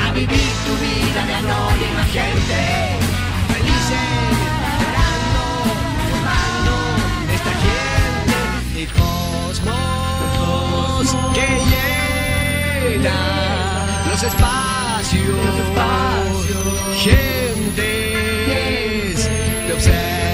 a vivir tu vida de anónima gente. Felices, llorando, formando esta gente de cosmos que llena los espacios, gentes te observan,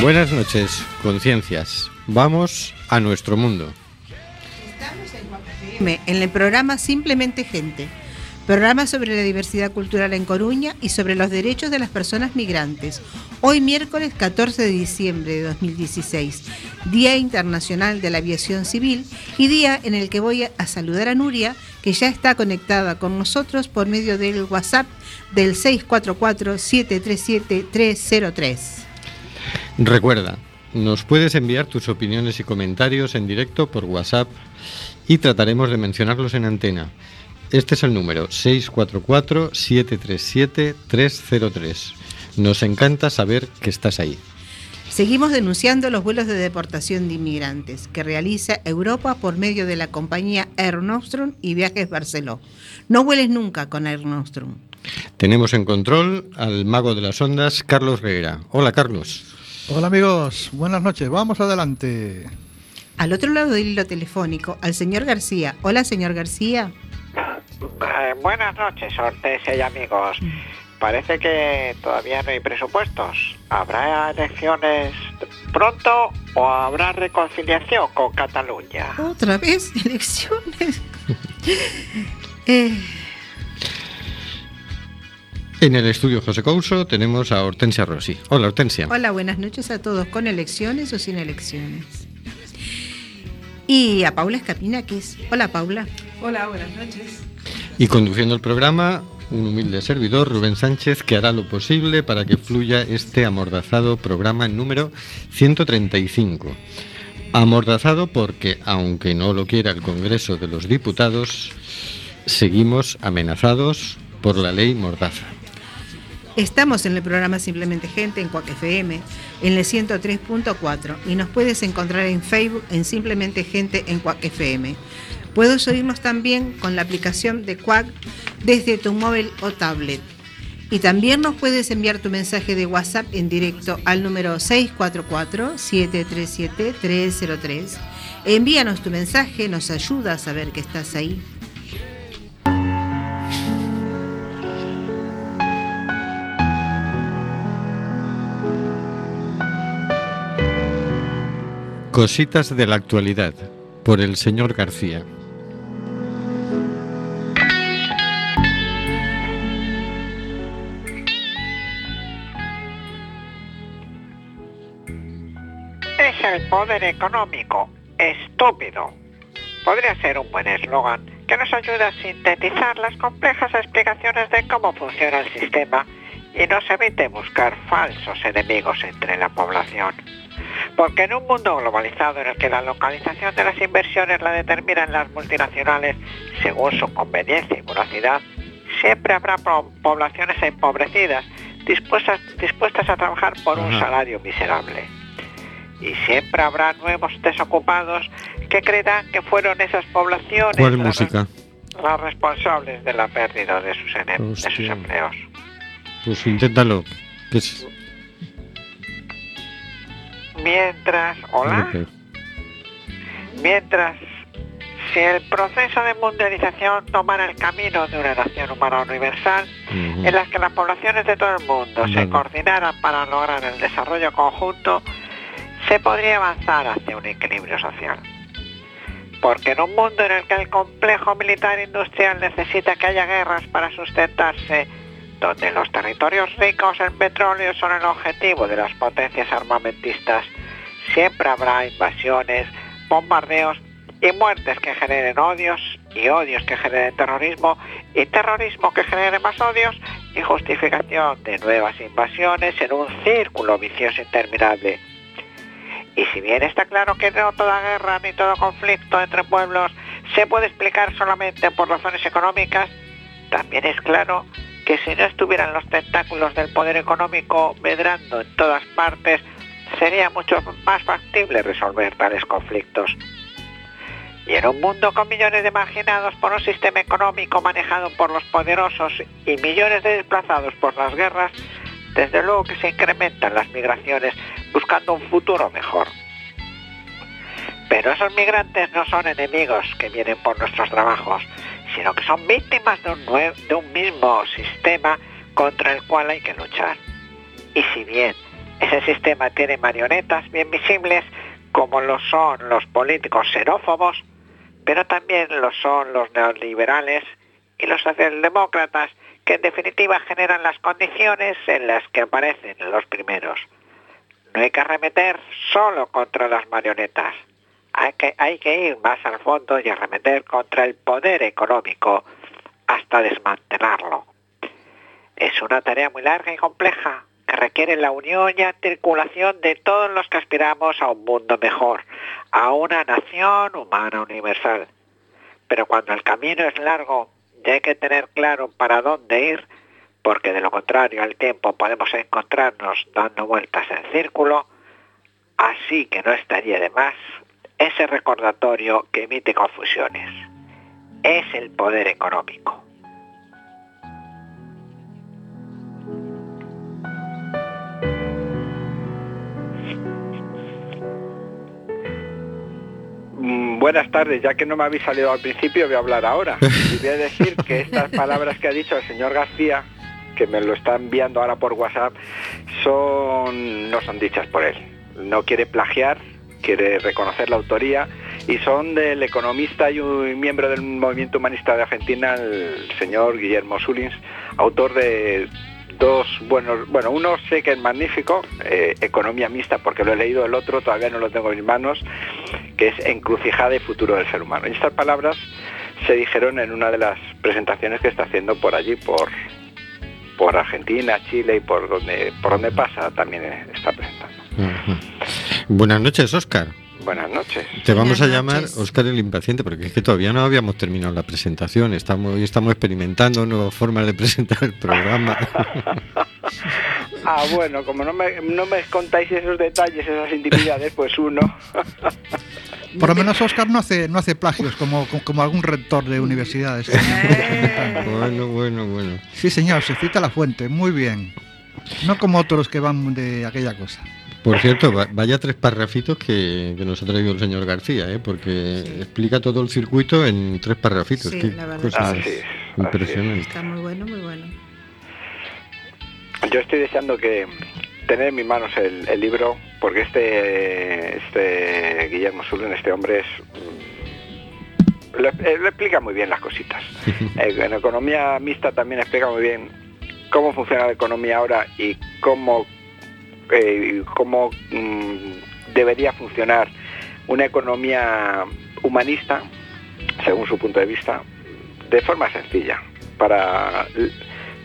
Buenas noches, conciencias. Vamos a nuestro mundo. FM, en el programa Simplemente Gente, programa sobre la diversidad cultural en Coruña y sobre los derechos de las personas migrantes. Hoy miércoles 14 de diciembre de 2016, Día Internacional de la Aviación Civil y día en el que voy a saludar a Nuria, que ya está conectada con nosotros por medio del WhatsApp del 644-737-303. Recuerda, nos puedes enviar tus opiniones y comentarios en directo por WhatsApp y trataremos de mencionarlos en antena. Este es el número 644-737-303. Nos encanta saber que estás ahí. Seguimos denunciando los vuelos de deportación de inmigrantes que realiza Europa por medio de la compañía Air Nostrum y Viajes Barceló. No vueles nunca con Air Nostrum. Tenemos en control al mago de las ondas, Carlos Reguera. Hola, Carlos. Hola amigos, buenas noches, vamos adelante. Al otro lado del hilo telefónico, al señor García. Hola, señor García. Eh, buenas noches, Hortensia y amigos. Parece que todavía no hay presupuestos. ¿Habrá elecciones pronto o habrá reconciliación con Cataluña? ¿Otra vez elecciones? Eh, En el estudio José Couso tenemos a Hortensia Rossi. Hola, Hortensia. hola, buenas noches a todos, con elecciones o sin elecciones. Y a Paula Escapina, que es. Hola, Paula. Hola, buenas noches. Y conduciendo el programa, un humilde servidor, Rubén Sánchez, que hará lo posible para que fluya este amordazado programa número 135. Amordazado porque, aunque no lo quiera el Congreso de los Diputados, seguimos amenazados por la ley Mordaza. Estamos en el programa Simplemente Gente en Cuac FM, en el 103.4 y nos puedes encontrar en Facebook en Simplemente Gente en Cuac FM. Puedes oírnos también con la aplicación de Quack desde tu móvil o tablet. Y también nos puedes enviar tu mensaje de WhatsApp en directo al número 644-737-303. Envíanos tu mensaje, nos ayuda a saber que estás ahí. Cositas de la actualidad, por el señor García. Es el poder económico, estúpido. Podría ser un buen eslogan que nos ayude a sintetizar las complejas explicaciones de cómo funciona el sistema y nos evite buscar falsos enemigos entre la población. Porque en un mundo globalizado en el que la localización de las inversiones la determinan las multinacionales según su conveniencia y voracidad, siempre habrá poblaciones empobrecidas dispuestas, dispuestas a trabajar por un salario miserable. Y siempre habrá nuevos desocupados que creerán que fueron esas poblaciones las, responsables de la pérdida de sus, de sus empleos. Pues inténtalo. Mientras, hola. Mientras, si el proceso de mundialización tomara el camino de una nación humana universal, en la que las poblaciones de todo el mundo se coordinaran para lograr el desarrollo conjunto, se podría avanzar hacia un equilibrio social. Porque en un mundo en el que el complejo militar industrial necesita que haya guerras para sustentarse, donde los territorios ricos en petróleo son el objetivo de las potencias armamentistas, siempre habrá invasiones, bombardeos y muertes que generen odios y odios que generen terrorismo y terrorismo que genere más odios y justificación de nuevas invasiones en un círculo vicioso interminable. Y si bien está claro que no toda guerra ni todo conflicto entre pueblos se puede explicar solamente por razones económicas, también es claro que si no estuvieran los tentáculos del poder económico medrando en todas partes, sería mucho más factible resolver tales conflictos. Y en un mundo con millones de marginados por un sistema económico manejado por los poderosos y millones de desplazados por las guerras, desde luego que se incrementan las migraciones buscando un futuro mejor. Pero esos migrantes no son enemigos que vienen por nuestros trabajos, sino que son víctimas de un, mismo sistema contra el cual hay que luchar. Y si bien ese sistema tiene marionetas bien visibles, como lo son los políticos xenófobos, pero también lo son los neoliberales y los socialdemócratas, que en definitiva generan las condiciones en las que aparecen los primeros. No hay que arremeter solo contra las marionetas, hay que, ir más al fondo y arremeter contra el poder económico hasta desmantelarlo. Es una tarea muy larga y compleja que requiere la unión y articulación de todos los que aspiramos a un mundo mejor, a una nación humana universal. Pero cuando el camino es largo y hay que tener claro para dónde ir, porque de lo contrario al tiempo podemos encontrarnos dando vueltas en círculo, así que no estaría de más ese recordatorio que emite confusiones. Es el poder económico. Mm, buenas tardes, ya que no me habéis salido al principio, voy a hablar ahora. Y voy a decir que estas palabras que ha dicho el señor García, que me lo está enviando ahora por WhatsApp, son no son dichas por él. No quiere plagiar, quiere reconocer la autoría y son del economista y un miembro del movimiento humanista de Argentina, el señor Guillermo Sulins, autor de dos buenos, bueno, uno sé que es magnífico, eh, Economía Mixta, porque lo he leído, el otro todavía no lo tengo en mis manos, que es Encrucijada y Futuro del Ser Humano. Y estas palabras se dijeron en una de las presentaciones que está haciendo por allí, por, por Argentina, Chile y por donde, por donde pasa también está presentando. Buenas noches, Oscar. Buenas noches. Te vamos a llamar Oscar el Impaciente, porque es que todavía no habíamos terminado la presentación. Estamos, hoy estamos experimentando nuevas formas de presentar el programa. ah, bueno, como no me, no me contáis esos detalles, esas intimidades, pues uno. Por lo menos Oscar no hace, no hace plagios como, como algún rector de universidades. bueno, bueno, bueno. Sí, señor, se cita la fuente, muy bien. No como otros que van de aquella cosa. Por cierto, vaya tres parrafitos que, nos ha traído el señor García, ¿eh? porque explica todo el circuito en tres parrafitos. Sí, la verdad. impresionante. Está muy bueno, muy bueno. Yo estoy deseando que tener en mis manos el, libro, porque este, este Guillermo Zulén, este hombre es mm, lo, explica muy bien las cositas. Eh, en economía mixta también explica muy bien cómo funciona la economía ahora y cómo eh, cómo mm, debería funcionar una economía humanista, según su punto de vista, de forma sencilla, para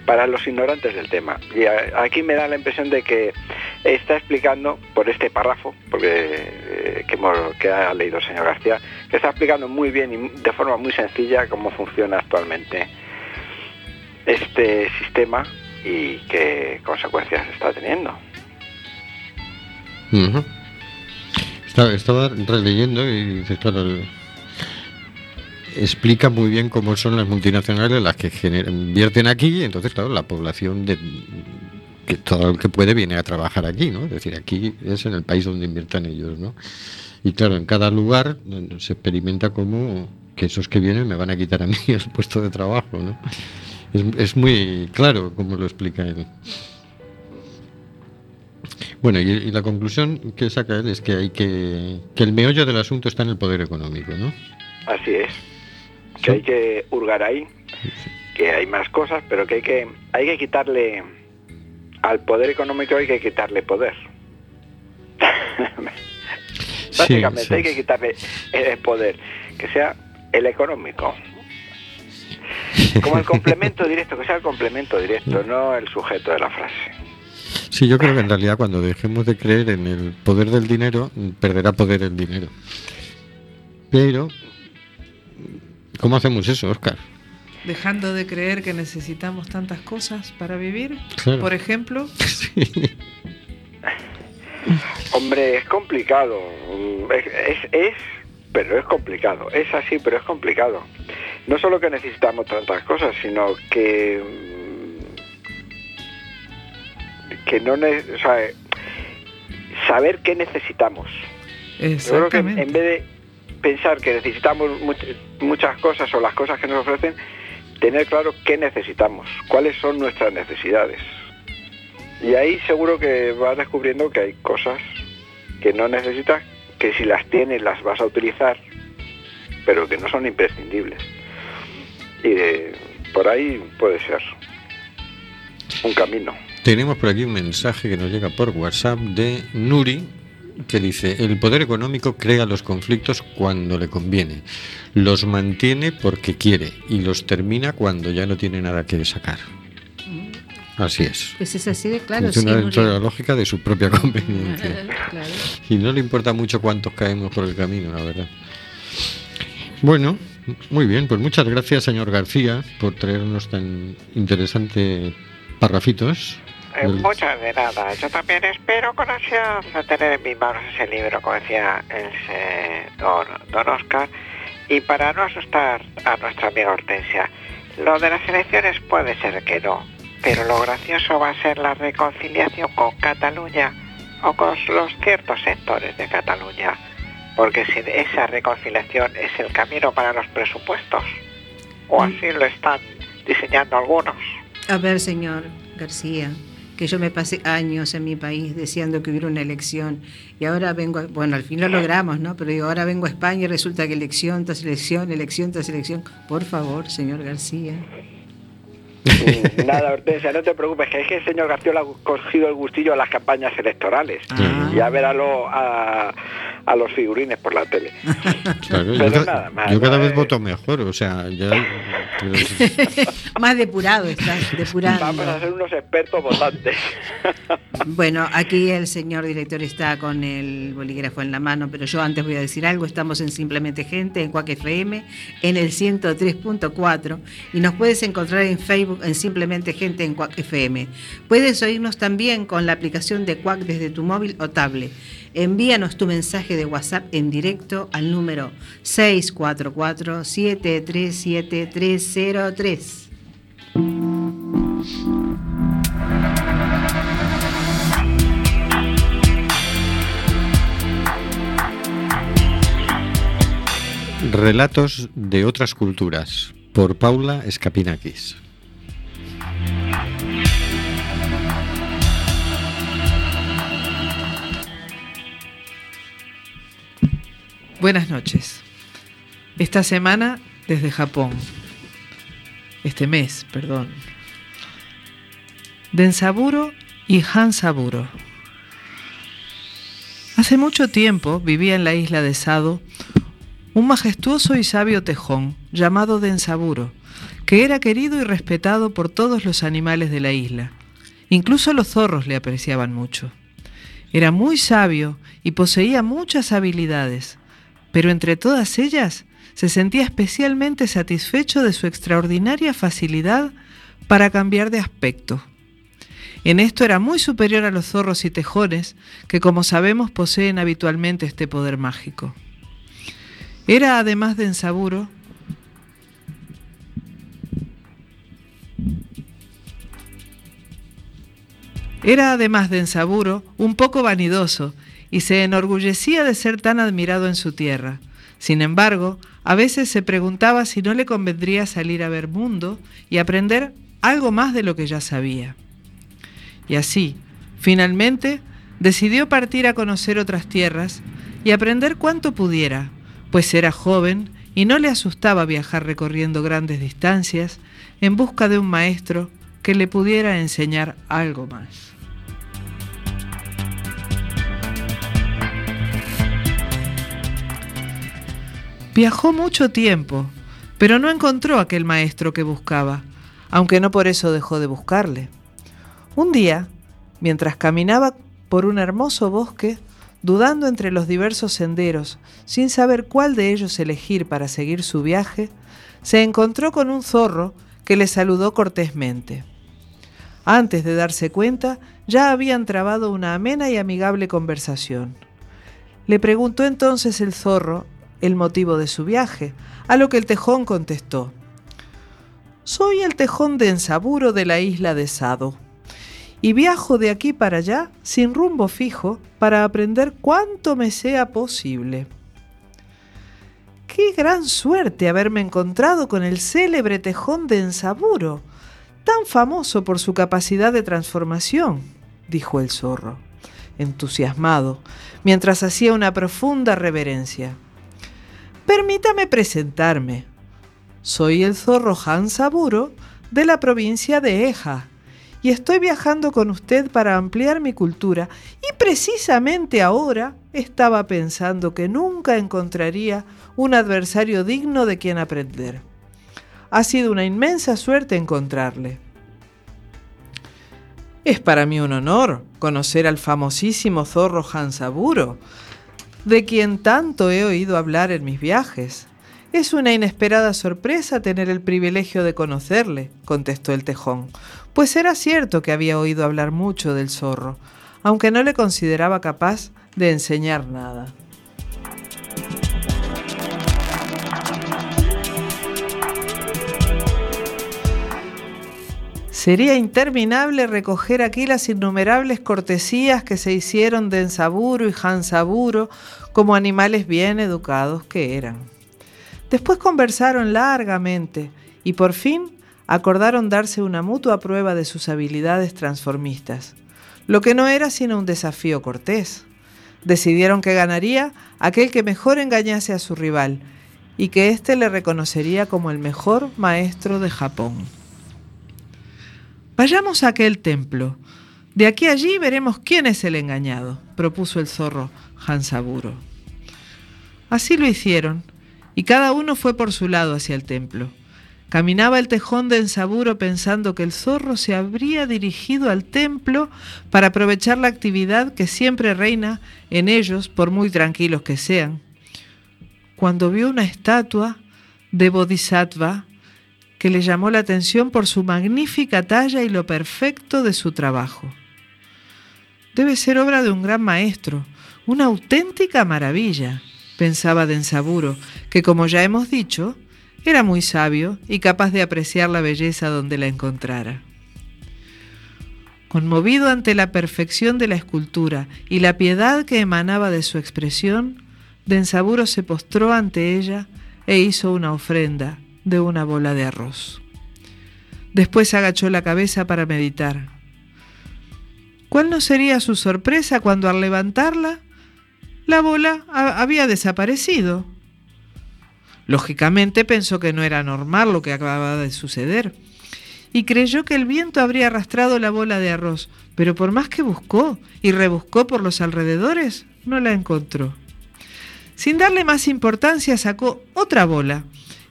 para los ignorantes del tema. Y aquí me da la impresión de que está explicando, por este párrafo, porque eh, que, que ha leído el señor García, que está explicando muy bien y de forma muy sencilla cómo funciona actualmente este sistema y qué consecuencias está teniendo. Estaba, releyendo y dice, claro, explica muy bien cómo son las multinacionales las que invierten aquí, y entonces, claro, la población de que todo el que puede viene a trabajar aquí, ¿no? Es decir, aquí es en el país donde inviertan ellos, ¿no? Y claro, en cada lugar se experimenta como que esos que vienen me van a quitar a mí el puesto de trabajo, ¿no? Es, muy claro como lo explica él. Bueno, y, la conclusión que saca él es que hay que que el meollo del asunto está en el poder económico, ¿no? Así es. Que hay que hurgar ahí, que hay más cosas, pero que hay que hay que quitarle al poder económico hay que quitarle poder. Básicamente hay que quitarle el poder, que sea el económico. Como el complemento directo, que sea el complemento directo, no el sujeto de la frase. Sí, yo creo que en realidad cuando dejemos de creer en el poder del dinero, perderá poder el dinero. Pero, ¿cómo hacemos eso, Oscar? Dejando de creer que necesitamos tantas cosas para vivir, por ejemplo. Hombre, es complicado. es, es, pero es complicado. Es así, pero es complicado no solo que necesitamos tantas cosas, sino que que no o sea, saber qué necesitamos. Exactamente. en vez de pensar que necesitamos muchas cosas o las cosas que nos ofrecen, tener claro qué necesitamos, cuáles son nuestras necesidades. Y ahí seguro que vas descubriendo que hay cosas que no necesitas, que si las tienes las vas a utilizar, pero que no son imprescindibles y por ahí puede ser un camino. Tenemos por aquí un mensaje que nos llega por WhatsApp de Nuri que dice, el poder económico crea los conflictos cuando le conviene, los mantiene porque quiere y los termina cuando ya no tiene nada que sacar. Así es. Pues es así de claro. De la lógica de su propia conveniencia. Y no le importa mucho cuántos caemos por el camino, la verdad. Bueno, muy bien, pues muchas gracias, señor García, por traernos tan interesantes parrafitos. Eh, muchas de nada. Yo también espero con ansias tener en mis manos ese libro, como decía el don, don Oscar. Y para no asustar a nuestra amiga Hortensia, lo de las elecciones puede ser que no, pero lo gracioso va a ser la reconciliación con Cataluña o con los ciertos sectores de Cataluña porque si esa reconciliación es el camino para los presupuestos, o mm. así lo están diseñando algunos. A ver, señor García, que yo me pasé años en mi país deseando que hubiera una elección y ahora vengo, bueno, al fin lo logramos, ¿no? Pero digo, ahora vengo a España y resulta que elección tras elección, elección tras elección. Por favor, señor García. Mm, nada, Hortensia, no te preocupes, que es que el señor García le ha cogido el gustillo a las campañas electorales. Ah. Ya veralo a, a los figurines por la tele. yo, cada vez voto mejor, o sea, ya... más depurado está, depurado. Vamos a ser unos expertos votantes. bueno, aquí el señor director está con el bolígrafo en la mano, pero yo antes voy a decir algo, estamos en Simplemente Gente, en Cuac FM, en el 103.4, y nos puedes encontrar en Facebook en Simplemente Gente en Cuac FM. Puedes oírnos también con la aplicación de Cuac desde tu móvil o tablet. Envíanos tu mensaje de WhatsApp en directo al número 644-737-303. Relatos de otras culturas por Paula Escapinakis. Buenas noches. Esta semana desde Japón. Este mes, perdón. Densaburo y Hansaburo. Hace mucho tiempo vivía en la isla de Sado un majestuoso y sabio tejón llamado Densaburo, que era querido y respetado por todos los animales de la isla. Incluso los zorros le apreciaban mucho. Era muy sabio y poseía muchas habilidades, pero entre todas ellas se sentía especialmente satisfecho de su extraordinaria facilidad para cambiar de aspecto. En esto era muy superior a los zorros y tejones, que como sabemos poseen habitualmente este poder mágico. Era además de ensaburo, Era además de ensaburo un poco vanidoso y se enorgullecía de ser tan admirado en su tierra. Sin embargo, a veces se preguntaba si no le convendría salir a ver mundo y aprender algo más de lo que ya sabía. Y así, finalmente, decidió partir a conocer otras tierras y aprender cuanto pudiera, pues era joven y no le asustaba viajar recorriendo grandes distancias en busca de un maestro que le pudiera enseñar algo más. Viajó mucho tiempo, pero no encontró aquel maestro que buscaba, aunque no por eso dejó de buscarle. Un día, mientras caminaba por un hermoso bosque, dudando entre los diversos senderos, sin saber cuál de ellos elegir para seguir su viaje, se encontró con un zorro que le saludó cortésmente. Antes de darse cuenta, ya habían trabado una amena y amigable conversación. Le preguntó entonces el zorro el motivo de su viaje, a lo que el tejón contestó, Soy el tejón de Ensaburo de la isla de Sado, y viajo de aquí para allá sin rumbo fijo para aprender cuanto me sea posible. Qué gran suerte haberme encontrado con el célebre tejón de Ensaburo, tan famoso por su capacidad de transformación, dijo el zorro, entusiasmado, mientras hacía una profunda reverencia. Permítame presentarme. Soy el zorro Han Saburo de la provincia de Eja y estoy viajando con usted para ampliar mi cultura y precisamente ahora estaba pensando que nunca encontraría un adversario digno de quien aprender. Ha sido una inmensa suerte encontrarle. Es para mí un honor conocer al famosísimo zorro Saburo de quien tanto he oído hablar en mis viajes. Es una inesperada sorpresa tener el privilegio de conocerle, contestó el tejón, pues era cierto que había oído hablar mucho del zorro, aunque no le consideraba capaz de enseñar nada. Sería interminable recoger aquí las innumerables cortesías que se hicieron de Ensaburo y Hansaburo como animales bien educados que eran. Después conversaron largamente y por fin acordaron darse una mutua prueba de sus habilidades transformistas, lo que no era sino un desafío cortés. Decidieron que ganaría aquel que mejor engañase a su rival y que éste le reconocería como el mejor maestro de Japón. Vayamos a aquel templo. De aquí a allí veremos quién es el engañado, propuso el zorro Hansaburo. Así lo hicieron, y cada uno fue por su lado hacia el templo. Caminaba el tejón de Ensaburo pensando que el zorro se habría dirigido al templo para aprovechar la actividad que siempre reina en ellos, por muy tranquilos que sean. Cuando vio una estatua de Bodhisattva que le llamó la atención por su magnífica talla y lo perfecto de su trabajo. Debe ser obra de un gran maestro, una auténtica maravilla, pensaba Densaburo, que como ya hemos dicho, era muy sabio y capaz de apreciar la belleza donde la encontrara. Conmovido ante la perfección de la escultura y la piedad que emanaba de su expresión, Densaburo se postró ante ella e hizo una ofrenda de una bola de arroz. Después agachó la cabeza para meditar. ¿Cuál no sería su sorpresa cuando al levantarla, la bola había desaparecido? Lógicamente pensó que no era normal lo que acababa de suceder y creyó que el viento habría arrastrado la bola de arroz, pero por más que buscó y rebuscó por los alrededores, no la encontró. Sin darle más importancia, sacó otra bola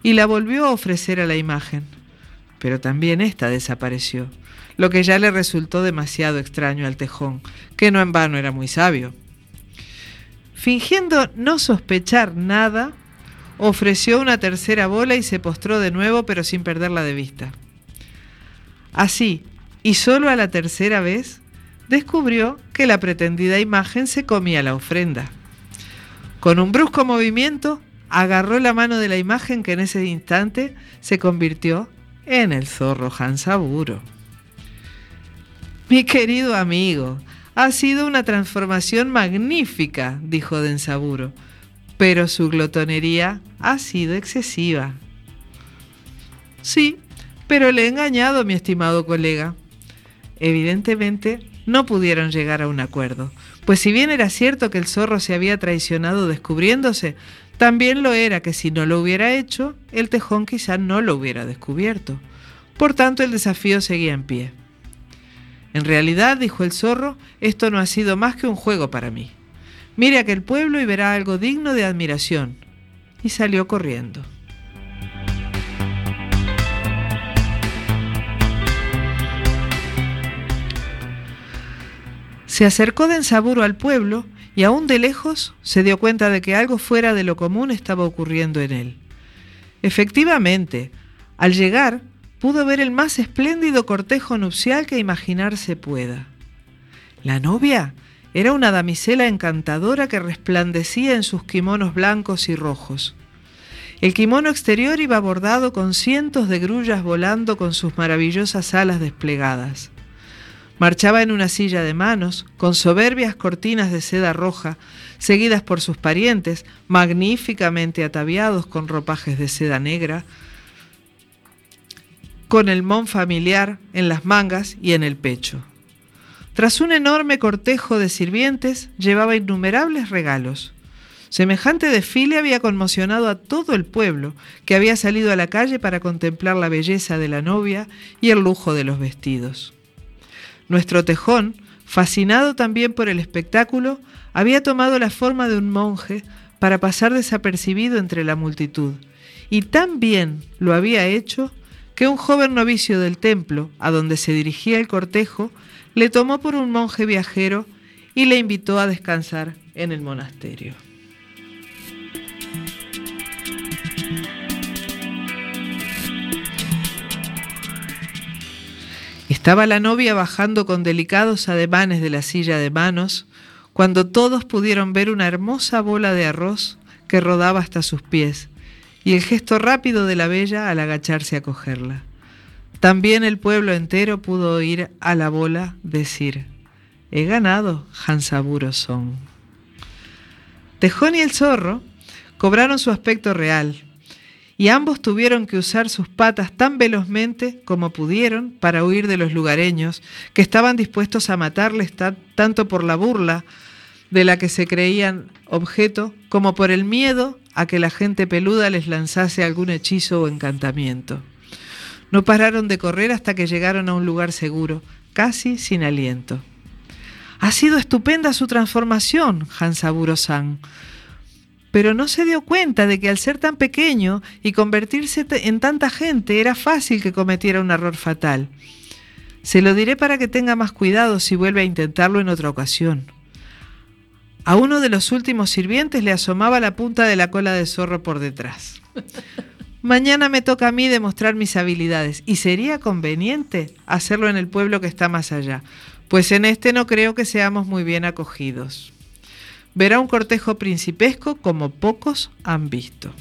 y la volvió a ofrecer a la imagen. pero también ésta desapareció, lo que ya le resultó demasiado extraño al tejón, que no en vano era muy sabio. Fingiendo no sospechar nada, ofreció una tercera bola y se postró de nuevo, pero sin perderla de vista. Así, y solo a la tercera vez, descubrió que la pretendida imagen se comía la ofrenda. Con un brusco movimiento, agarró la mano de la imagen que en ese instante se convirtió en el zorro Hansaburo. Mi querido amigo, ha sido una transformación magnífica, dijo Densaburo, pero su glotonería ha sido excesiva. Sí, pero le he engañado, mi estimado colega. Evidentemente, no pudieron llegar a un acuerdo, pues si bien era cierto que el zorro se había traicionado descubriéndose, también lo era que si no lo hubiera hecho, el tejón quizá no lo hubiera descubierto. Por tanto, el desafío seguía en pie. En realidad, dijo el zorro, esto no ha sido más que un juego para mí. Mire aquel pueblo y verá algo digno de admiración. Y salió corriendo. Se acercó de ensaburo al pueblo y aún de lejos se dio cuenta de que algo fuera de lo común estaba ocurriendo en él. Efectivamente, al llegar pudo ver el más espléndido cortejo nupcial que imaginarse pueda. La novia era una damisela encantadora que resplandecía en sus kimonos blancos y rojos. El kimono exterior iba bordado con cientos de grullas volando con sus maravillosas alas desplegadas. Marchaba en una silla de manos, con soberbias cortinas de seda roja, seguidas por sus parientes, magníficamente ataviados con ropajes de seda negra, con el mon familiar en las mangas y en el pecho. Tras un enorme cortejo de sirvientes, llevaba innumerables regalos. Semejante desfile había conmocionado a todo el pueblo, que había salido a la calle para contemplar la belleza de la novia y el lujo de los vestidos. Nuestro tejón, fascinado también por el espectáculo, había tomado la forma de un monje para pasar desapercibido entre la multitud, y tan bien lo había hecho que un joven novicio del templo, a donde se dirigía el cortejo, le tomó por un monje viajero y le invitó a descansar en el monasterio. Estaba la novia bajando con delicados ademanes de la silla de manos, cuando todos pudieron ver una hermosa bola de arroz que rodaba hasta sus pies, y el gesto rápido de la bella al agacharse a cogerla. También el pueblo entero pudo oír a la bola decir, he ganado, Hansaburo son. Tejón y el zorro cobraron su aspecto real, y ambos tuvieron que usar sus patas tan velozmente como pudieron para huir de los lugareños, que estaban dispuestos a matarles tanto por la burla de la que se creían objeto, como por el miedo a que la gente peluda les lanzase algún hechizo o encantamiento. No pararon de correr hasta que llegaron a un lugar seguro, casi sin aliento. Ha sido estupenda su transformación, Hansaburo-san, pero no se dio cuenta de que al ser tan pequeño y convertirse en tanta gente era fácil que cometiera un error fatal. Se lo diré para que tenga más cuidado si vuelve a intentarlo en otra ocasión. A uno de los últimos sirvientes le asomaba la punta de la cola de zorro por detrás. Mañana me toca a mí demostrar mis habilidades y sería conveniente hacerlo en el pueblo que está más allá, pues en este no creo que seamos muy bien acogidos verá un cortejo principesco como pocos han visto.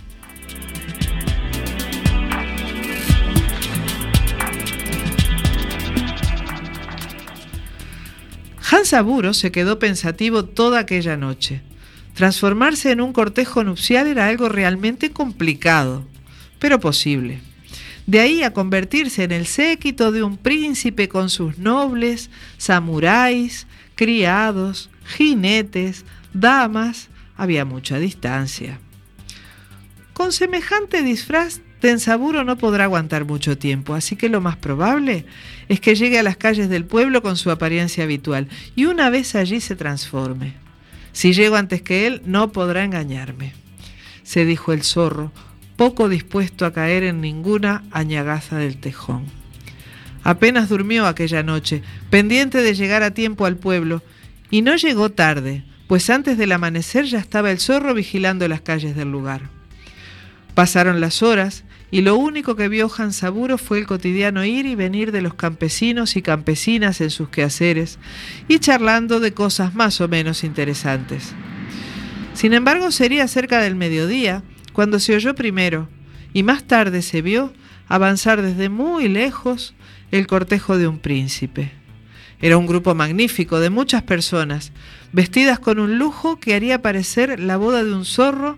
Hans Aburo se quedó pensativo toda aquella noche. Transformarse en un cortejo nupcial era algo realmente complicado, pero posible. De ahí a convertirse en el séquito de un príncipe con sus nobles, samuráis, criados, jinetes, damas, había mucha distancia. Con semejante disfraz, Tensaburo no podrá aguantar mucho tiempo, así que lo más probable es que llegue a las calles del pueblo con su apariencia habitual y una vez allí se transforme. Si llego antes que él, no podrá engañarme, se dijo el zorro, poco dispuesto a caer en ninguna añagaza del tejón. Apenas durmió aquella noche, pendiente de llegar a tiempo al pueblo, y no llegó tarde, pues antes del amanecer ya estaba el zorro vigilando las calles del lugar. Pasaron las horas y lo único que vio Hansaburo fue el cotidiano ir y venir de los campesinos y campesinas en sus quehaceres y charlando de cosas más o menos interesantes. Sin embargo, sería cerca del mediodía cuando se oyó primero y más tarde se vio avanzar desde muy lejos el cortejo de un príncipe. Era un grupo magnífico de muchas personas, vestidas con un lujo que haría parecer la boda de un zorro,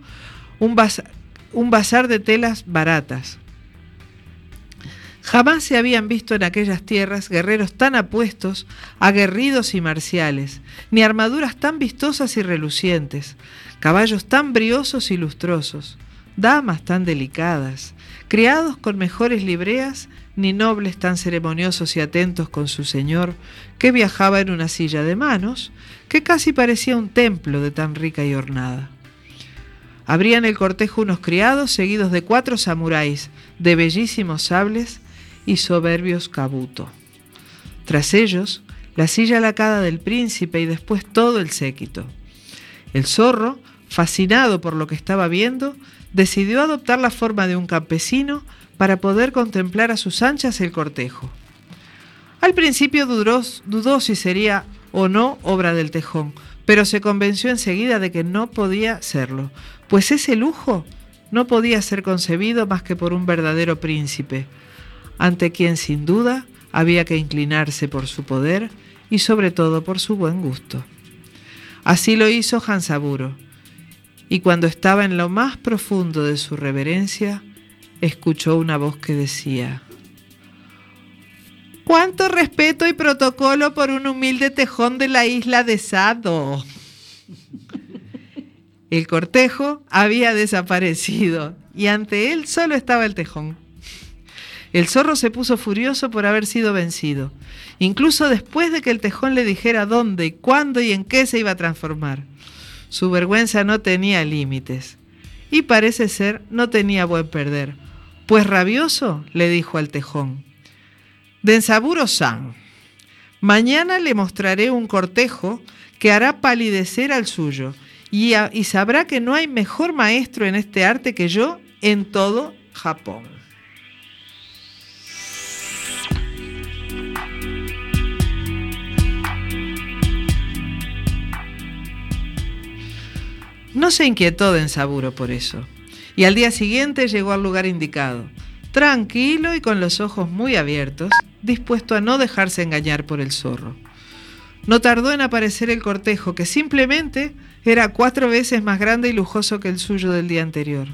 un, bazar de telas baratas. Jamás se habían visto en aquellas tierras guerreros tan apuestos, aguerridos y marciales, ni armaduras tan vistosas y relucientes, caballos tan briosos y lustrosos, damas tan delicadas, criados con mejores libreas, ni nobles tan ceremoniosos y atentos con su señor, que viajaba en una silla de manos, que casi parecía un templo de tan rica y ornada. Habrían el cortejo unos criados seguidos de cuatro samuráis de bellísimos sables y soberbios cabuto. Tras ellos, la silla lacada del príncipe y después todo el séquito. El zorro, fascinado por lo que estaba viendo, decidió adoptar la forma de un campesino para poder contemplar a sus anchas el cortejo. Al principio dudó si sería o no obra del tejón, pero se convenció enseguida de que no podía serlo, pues ese lujo no podía ser concebido más que por un verdadero príncipe, ante quien sin duda había que inclinarse por su poder y sobre todo por su buen gusto. Así lo hizo Hansaburo, y cuando estaba en lo más profundo de su reverencia, escuchó una voz que decía, ¿Cuánto respeto y protocolo por un humilde tejón de la isla de Sado? El cortejo había desaparecido y ante él solo estaba el tejón. El zorro se puso furioso por haber sido vencido, incluso después de que el tejón le dijera dónde y cuándo y en qué se iba a transformar. Su vergüenza no tenía límites y parece ser no tenía buen perder, pues rabioso le dijo al tejón, Densaburo-san, mañana le mostraré un cortejo que hará palidecer al suyo y, y sabrá que no hay mejor maestro en este arte que yo en todo Japón. No se inquietó Densaburo por eso, y al día siguiente llegó al lugar indicado, tranquilo y con los ojos muy abiertos, dispuesto a no dejarse engañar por el zorro. No tardó en aparecer el cortejo, que simplemente era cuatro veces más grande y lujoso que el suyo del día anterior.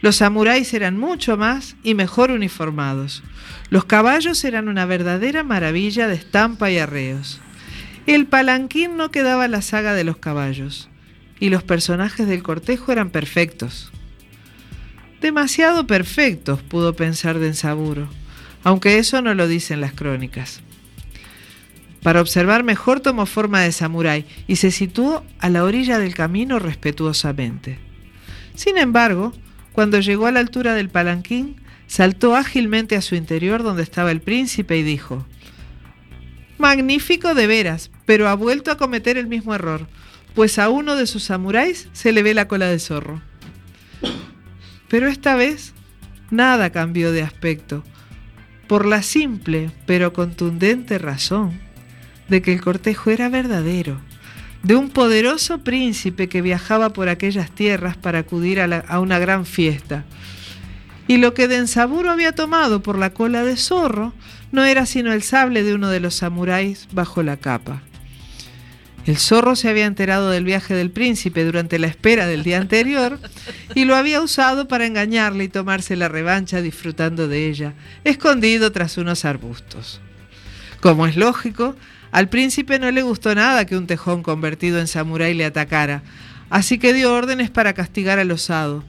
Los samuráis eran mucho más y mejor uniformados. Los caballos eran una verdadera maravilla de estampa y arreos. El palanquín no quedaba la saga de los caballos, y los personajes del cortejo eran perfectos. Demasiado perfectos, pudo pensar Densaburo aunque eso no lo dicen las crónicas. Para observar mejor tomó forma de samurái y se situó a la orilla del camino respetuosamente. Sin embargo, cuando llegó a la altura del palanquín, saltó ágilmente a su interior donde estaba el príncipe y dijo, Magnífico de veras, pero ha vuelto a cometer el mismo error, pues a uno de sus samuráis se le ve la cola de zorro. Pero esta vez nada cambió de aspecto, por la simple pero contundente razón de que el cortejo era verdadero, de un poderoso príncipe que viajaba por aquellas tierras para acudir a, una gran fiesta. Y lo que Densaburo había tomado por la cola de zorro no era sino el sable de uno de los samuráis bajo la capa. El zorro se había enterado del viaje del príncipe durante la espera del día anterior y lo había usado para engañarle y tomarse la revancha disfrutando de ella, escondido tras unos arbustos. Como es lógico, al príncipe no le gustó nada que un tejón convertido en samurái le atacara, así que dio órdenes para castigar al osado,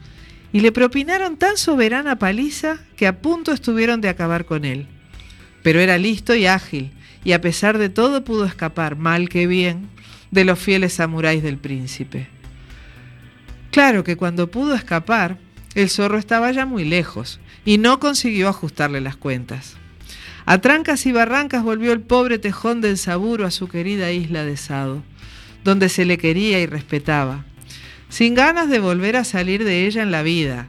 y le propinaron tan soberana paliza que a punto estuvieron de acabar con él. Pero era listo y ágil, y a pesar de todo pudo escapar, mal que bien, de los fieles samuráis del príncipe. Claro que cuando pudo escapar, el zorro estaba ya muy lejos y no consiguió ajustarle las cuentas. A trancas y barrancas volvió el pobre tejón del Saburo a su querida isla de Sado, donde se le quería y respetaba, sin ganas de volver a salir de ella en la vida,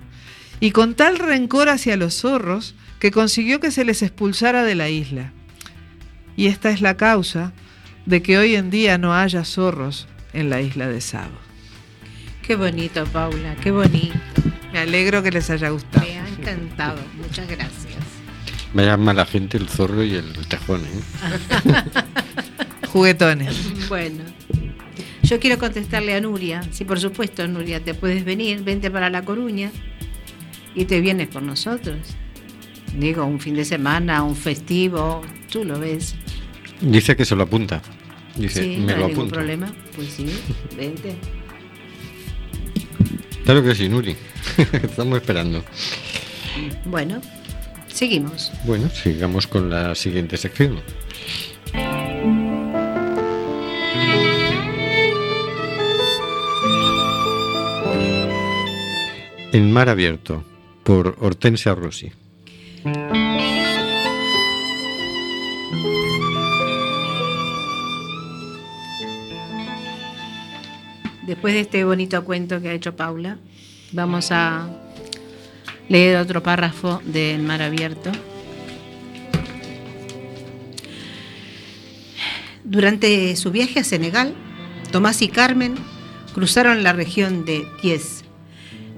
y con tal rencor hacia los zorros que consiguió que se les expulsara de la isla. Y esta es la causa de que hoy en día no haya zorros en la isla de Sado. Qué bonito, Paula, qué bonito. Me alegro que les haya gustado. Me ha encantado. Muchas gracias. Vaya mala gente el zorro y el tejón, ¿eh? Juguetones. Bueno, yo quiero contestarle a Nuria. Sí, por supuesto, Nuria, te puedes venir, vente para La Coruña y te vienes con nosotros. Digo, un fin de semana, un festivo, tú lo ves. Dice que se lo apunta. Dice, sí, me no lo hay apunto. problema. Pues sí, vente. Claro que sí, Nuri. Estamos esperando. Bueno, seguimos. Bueno, sigamos con la siguiente sección. En mar abierto, por Hortensia Rossi. Después de este bonito cuento que ha hecho Paula, vamos a leer otro párrafo de El mar abierto. Durante su viaje a Senegal, Tomás y Carmen cruzaron la región de Thiès,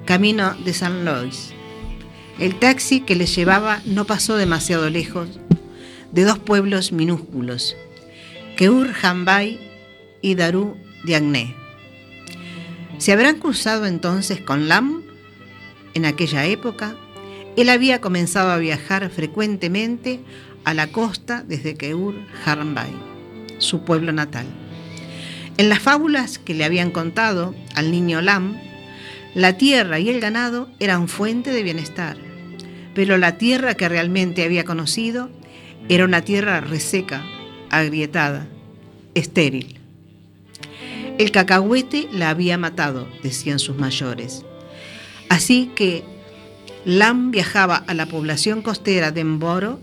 camino de San Lois. El taxi que les llevaba no pasó demasiado lejos de dos pueblos minúsculos, Keur Jambay y Darú Diagné. ¿Se habrán cruzado entonces con Lam? En aquella época, él había comenzado a viajar frecuentemente a la costa desde Keur Jambay, su pueblo natal. En las fábulas que le habían contado al niño Lam, la tierra y el ganado eran fuente de bienestar, pero la tierra que realmente había conocido era una tierra reseca, agrietada, estéril. El cacahuete la había matado, decían sus mayores. Así que Lam viajaba a la población costera de Mboro,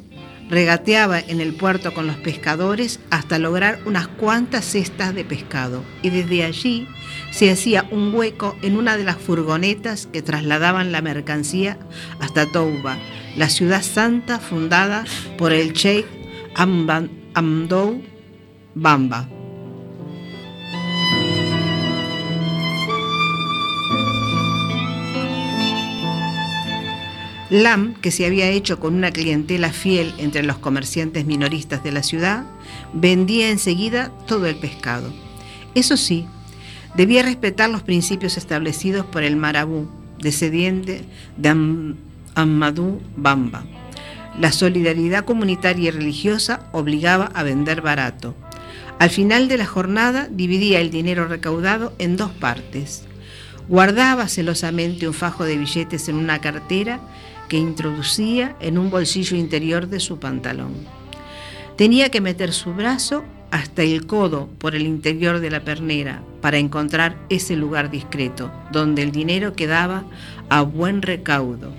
regateaba en el puerto con los pescadores hasta lograr unas cuantas cestas de pescado y desde allí se hacía un hueco en una de las furgonetas que trasladaban la mercancía hasta Touba, la ciudad santa fundada por el Sheikh Amdou Bamba. Lam, que se había hecho con una clientela fiel entre los comerciantes minoristas de la ciudad, vendía enseguida todo el pescado. Eso sí, debía respetar los principios establecidos por el marabú, descendiente de Am- Bamba. La solidaridad comunitaria y religiosa obligaba a vender barato. Al final de la jornada dividía el dinero recaudado en dos partes. Guardaba celosamente un fajo de billetes en una cartera que introducía en un bolsillo interior de su pantalón. Tenía que meter su brazo hasta el codo por el interior de la pernera para encontrar ese lugar discreto, donde el dinero quedaba a buen recaudo.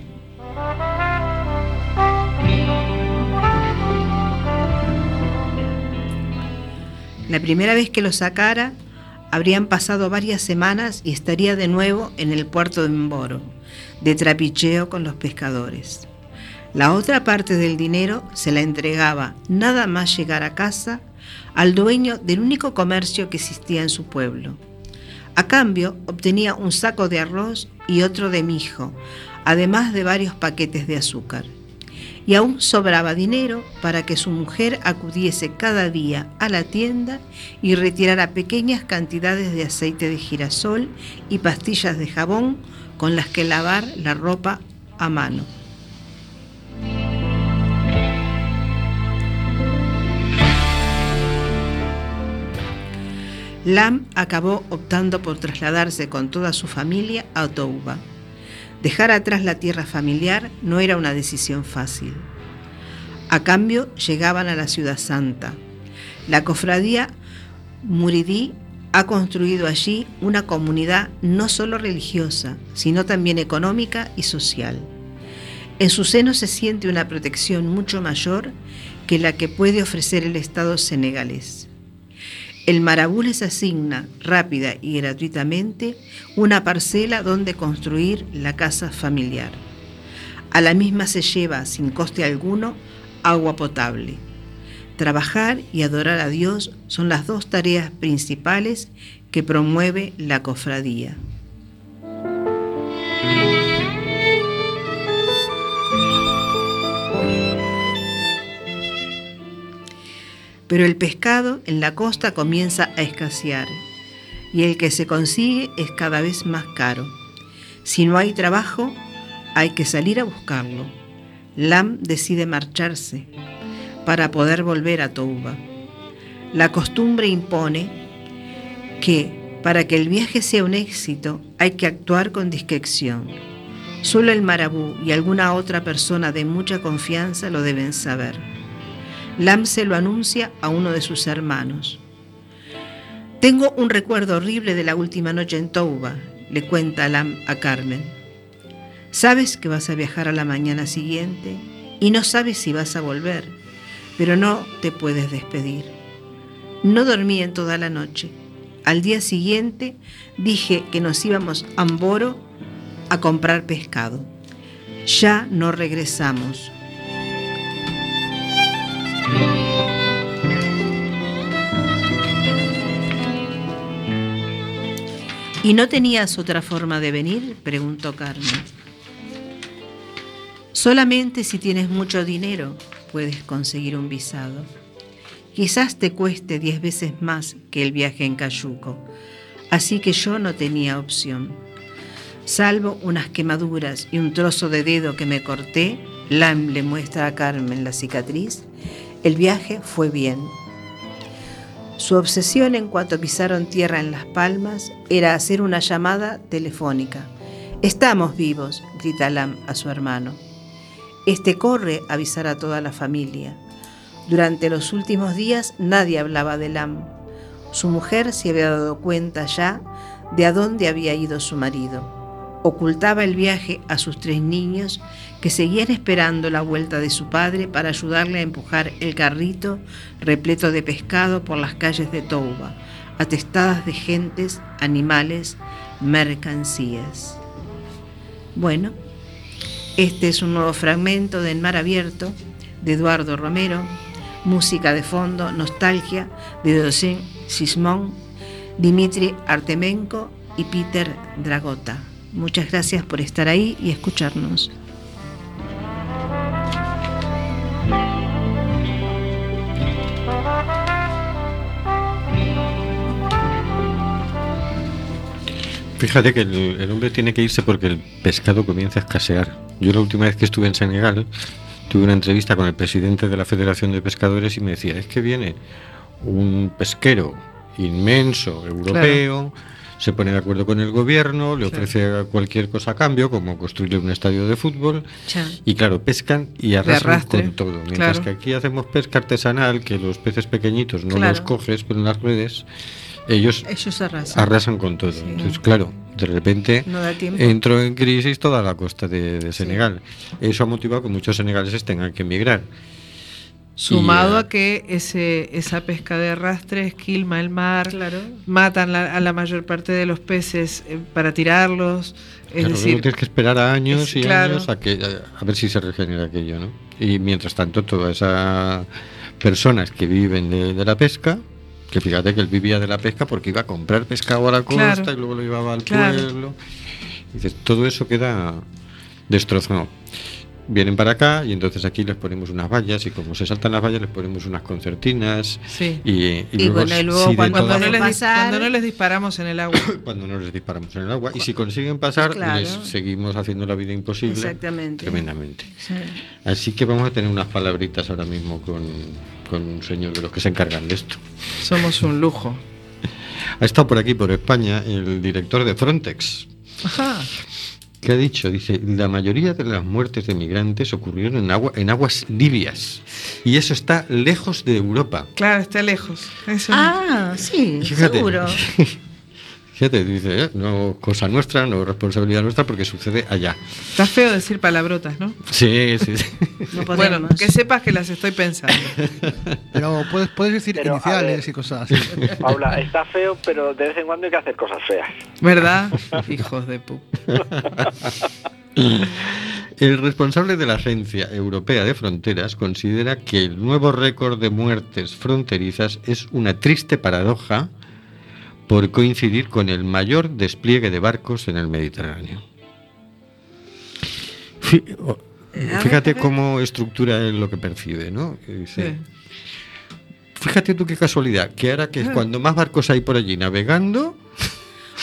La primera vez que lo sacara, habrían pasado varias semanas y estaría de nuevo en el puerto de Mboro, de trapicheo con los pescadores. La otra parte del dinero se la entregaba nada más llegar a casa al dueño del único comercio que existía en su pueblo. A cambio obtenía un saco de arroz y otro de mijo, además de varios paquetes de azúcar. Y aún sobraba dinero para que su mujer acudiese cada día a la tienda y retirara pequeñas cantidades de aceite de girasol y pastillas de jabón con las que lavar la ropa a mano. Lam acabó optando por trasladarse con toda su familia a Touba. Dejar atrás la tierra familiar no era una decisión fácil. A cambio, llegaban a la ciudad santa. La cofradía Muridí ha construido allí una comunidad no solo religiosa, sino también económica y social. En su seno se siente una protección mucho mayor que la que puede ofrecer el Estado senegalés. El marabú les asigna rápida y gratuitamente una parcela donde construir la casa familiar. A la misma se lleva, sin coste alguno, agua potable. Trabajar y adorar a Dios son las dos tareas principales que promueve la cofradía. Pero el pescado en la costa comienza a escasear y el que se consigue es cada vez más caro. Si no hay trabajo, hay que salir a buscarlo. Lam decide marcharse para poder volver a Touba. La costumbre impone que para que el viaje sea un éxito hay que actuar con discreción. Solo el marabú y alguna otra persona de mucha confianza lo deben saber. Lam se lo anuncia a uno de sus hermanos. Tengo un recuerdo horrible de la última noche en Touba, le cuenta Lam a Carmen. Sabes que vas a viajar a la mañana siguiente y no sabes si vas a volver pero no te puedes despedir. No dormí en toda la noche. Al día siguiente dije que nos íbamos a Amboro a comprar pescado. Ya no regresamos. ¿Y no tenías otra forma de venir? preguntó Carmen. Solamente si tienes mucho dinero, puedes conseguir un visado. Quizás te cueste diez veces más que el viaje en Cayuco, así que yo no tenía opción. Salvo unas quemaduras y un trozo de dedo que me corté, Lam le muestra a Carmen la cicatriz, el viaje fue bien. Su obsesión en cuanto pisaron tierra en Las Palmas era hacer una llamada telefónica. Estamos vivos, grita Lam a su hermano. Este corre a avisar a toda la familia. Durante los últimos días nadie hablaba de Lam. Su mujer se había dado cuenta ya de a dónde había ido su marido. Ocultaba el viaje a sus tres niños que seguían esperando la vuelta de su padre para ayudarle a empujar el carrito repleto de pescado por las calles de Touba, atestadas de gentes, animales, mercancías. Bueno, este es un nuevo fragmento de En Mar Abierto de Eduardo Romero, música de fondo, nostalgia de Docen Sismón, Dimitri Artemenko y Peter Dragota. Muchas gracias por estar ahí y escucharnos. Fíjate que el, el hombre tiene que irse porque el pescado comienza a escasear. Yo la última vez que estuve en Senegal tuve una entrevista con el presidente de la Federación de Pescadores y me decía, es que viene un pesquero inmenso europeo, se pone de acuerdo con el gobierno, le ofrece cualquier cosa a cambio, como construirle un estadio de fútbol, y claro, pescan y arrasan con todo. Mientras claro. que aquí hacemos pesca artesanal, que los peces pequeñitos no Claro. los coges pero en las redes, ellos Ellos arrasan. arrasan con todo. Entonces, claro, de repente No entró en crisis toda la costa de, de Senegal. Eso ha motivado que muchos senegaleses tengan que emigrar. Sumado Y, a que ese, esa pesca de arrastre esquilma el mar, Claro. matan la- a la mayor parte de los peces eh, para tirarlos. Es Claro, decir, tienes que esperar a años es- y claro. años a, que, a, a ver si se regenera aquello, ¿no? Y mientras tanto, todas esas personas que viven de, de la pesca, que fíjate que él vivía de la pesca porque iba a comprar pescado a la costa Claro. y luego lo llevaba al Claro. pueblo. Y dices, todo eso queda destrozado. Vienen para acá y entonces aquí les ponemos unas vallas y como se saltan las vallas les ponemos unas concertinas sí. y, y Y luego, bueno, y luego si cuando no, les, dis- pasar- cuando no les disparamos en el agua. cuando no les disparamos en el agua. Y si consiguen pasar, Claro. les seguimos haciendo la vida imposible. Exactamente. Tremendamente. Sí. Así que vamos a tener unas palabritas ahora mismo con, con un señor de los que se encargan de esto. Somos un lujo. Ha estado por aquí, por España, el director de Frontex, Ajá. ¿Qué ha dicho? Dice, la mayoría de las muertes de migrantes ocurrieron en, agua, en aguas libias. Y eso está lejos de Europa. Claro, está lejos. Eso no. Ah, sí, Fíjate. seguro. Fíjate, dice, ¿eh? no cosa nuestra, no responsabilidad nuestra, porque sucede allá. Está feo decir palabrotas, ¿no? Sí, sí, sí. No Bueno, podemos. que sepas que las estoy pensando. Pero puedes, puedes decir Pero, iniciales ver. y cosas así. Paula, está feo, pero de vez en cuando hay que hacer cosas feas. ¿Verdad? Hijos de pu. El responsable de la Agencia Europea de Fronteras considera que el nuevo récord de muertes fronterizas es una triste paradoja por coincidir con el mayor despliegue de barcos en el Mediterráneo. Fíjate cómo estructura él lo que percibe, ¿no? Dice, Sí. Fíjate tú qué casualidad, que ahora que es cuando más barcos hay por allí navegando,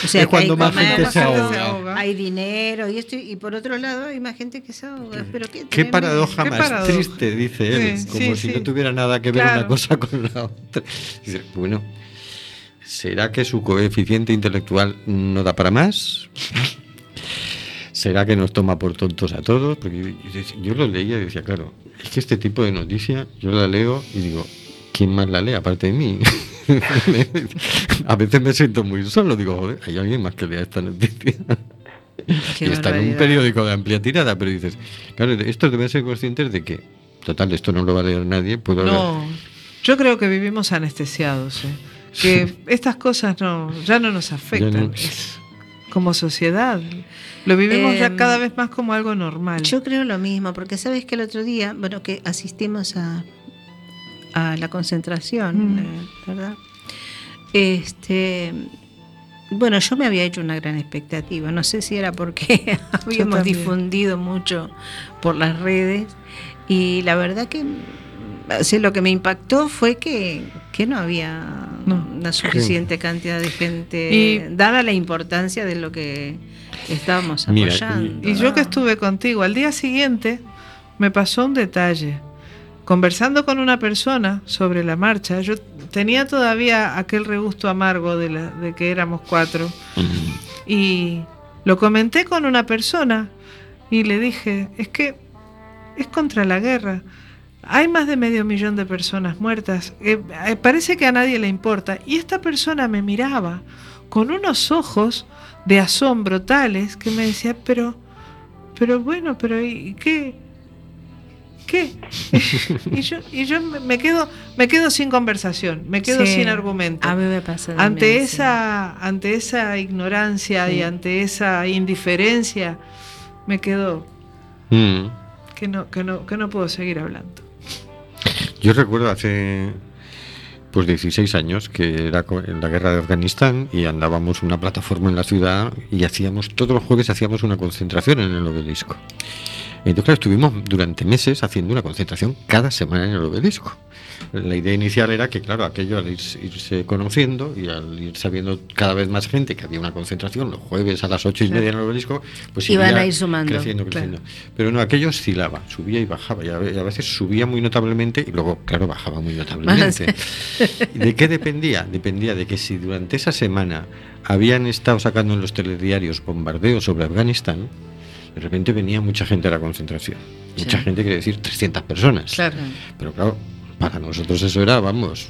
O sea, es que cuando más gente se ahoga. Hay dinero y esto, y por otro lado hay más gente que se ahoga. Pero qué, paradoja Qué más paradoja. triste, dice él, Sí, como sí, si sí. no tuviera nada que ver Claro. una cosa con la otra. Dice, bueno, ¿será que su coeficiente intelectual no da para más? ¿Será que nos toma por tontos a todos? Porque yo- lo leía y decía, claro, es que este tipo de noticia yo la leo y digo, ¿quién más la lee aparte de mí? a veces me siento muy solo, digo, joder, hay alguien más que lea esta noticia. Qué y está en un periódico de amplia tirada, pero dices, claro, estos deben ser conscientes de que, total, esto no lo va a leer nadie, puedo leer- No, yo creo que vivimos anestesiados. ¿eh? Que estas cosas no, ya no nos afectan. No. como sociedad. Lo vivimos ya Em, cada vez más como algo normal. Yo creo lo mismo, porque sabes que el otro día, bueno, que asistimos a, a la concentración, Mm. eh, ¿verdad? Este, bueno, yo me había hecho una gran expectativa. No sé si era porque habíamos difundido mucho por las redes y la verdad que mm, o sea, lo que me impactó fue que, que no había No. una suficiente cantidad de gente, Y- dada la importancia de lo que estábamos Mira, y- apoyando. Y yo que estuve contigo, al día siguiente me pasó un detalle. Conversando con una persona sobre la marcha, yo tenía todavía aquel regusto amargo de, la- de que éramos cuatro. Y lo comenté con una persona y le dije, es que es contra la guerra. Hay más de medio millón de personas muertas. Eh, eh, parece que a nadie le importa. Y esta persona me miraba con unos ojos de asombro tales que me decía, pero, pero bueno, pero ¿y qué? ¿Qué? y yo, y yo me quedo, me quedo sin conversación, me quedo Sí, sin argumento A mí me pasa ante también, sí. esa ante esa ignorancia y ante esa indiferencia me quedo Mm. que no que no que no puedo seguir hablando Yo recuerdo hace pues 16 años que era en la guerra de Afganistán y andábamos una plataforma en la ciudad y hacíamos todos los jueves hacíamos una concentración en el obelisco. Entonces claro, estuvimos durante meses haciendo una concentración cada semana en el obelisco. La idea inicial era que, claro, aquello al irse, irse conociendo y al ir sabiendo cada vez más gente que había una concentración los jueves a las ocho y media en el obelisco, pues Iban a ir sumando, creciendo, claro. creciendo. Pero no, aquello oscilaba, subía y bajaba, y a veces subía muy notablemente y luego, claro, bajaba muy notablemente. ¿Y ¿De qué dependía? Dependía de que si durante esa semana habían estado sacando en los telediarios bombardeos sobre Afganistán, de repente venía mucha gente a la concentración. Mucha Sí. gente quiere decir 300 personas. claro Pero claro, para nosotros eso era, vamos,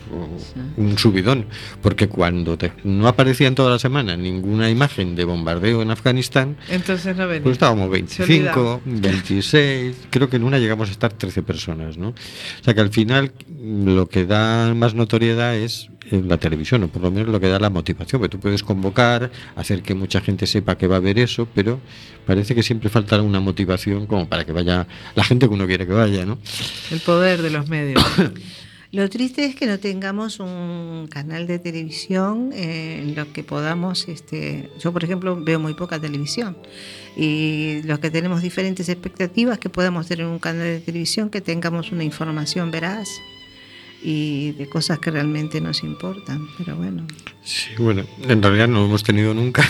un subidón. Porque cuando te- no aparecía en toda la semana ninguna imagen de bombardeo en Afganistán, entonces no venía pues estábamos Se 25, 26, creo que en una llegamos a estar 13 personas, ¿no? O sea que al final lo que da más notoriedad es eh, la televisión, o por lo menos lo que da la motivación, porque tú puedes convocar, hacer que mucha gente sepa que va a haber eso, pero parece que siempre falta una motivación como para que vaya la gente que uno quiere que vaya, ¿no? el poder de los medios Lo triste es que no tengamos un canal de televisión en lo que podamos, este, yo por ejemplo veo muy poca televisión. Y los que tenemos diferentes expectativas que podamos tener un canal de televisión que tengamos una información veraz y de cosas que realmente nos importan, pero bueno. Sí, bueno, en realidad no lo hemos tenido nunca.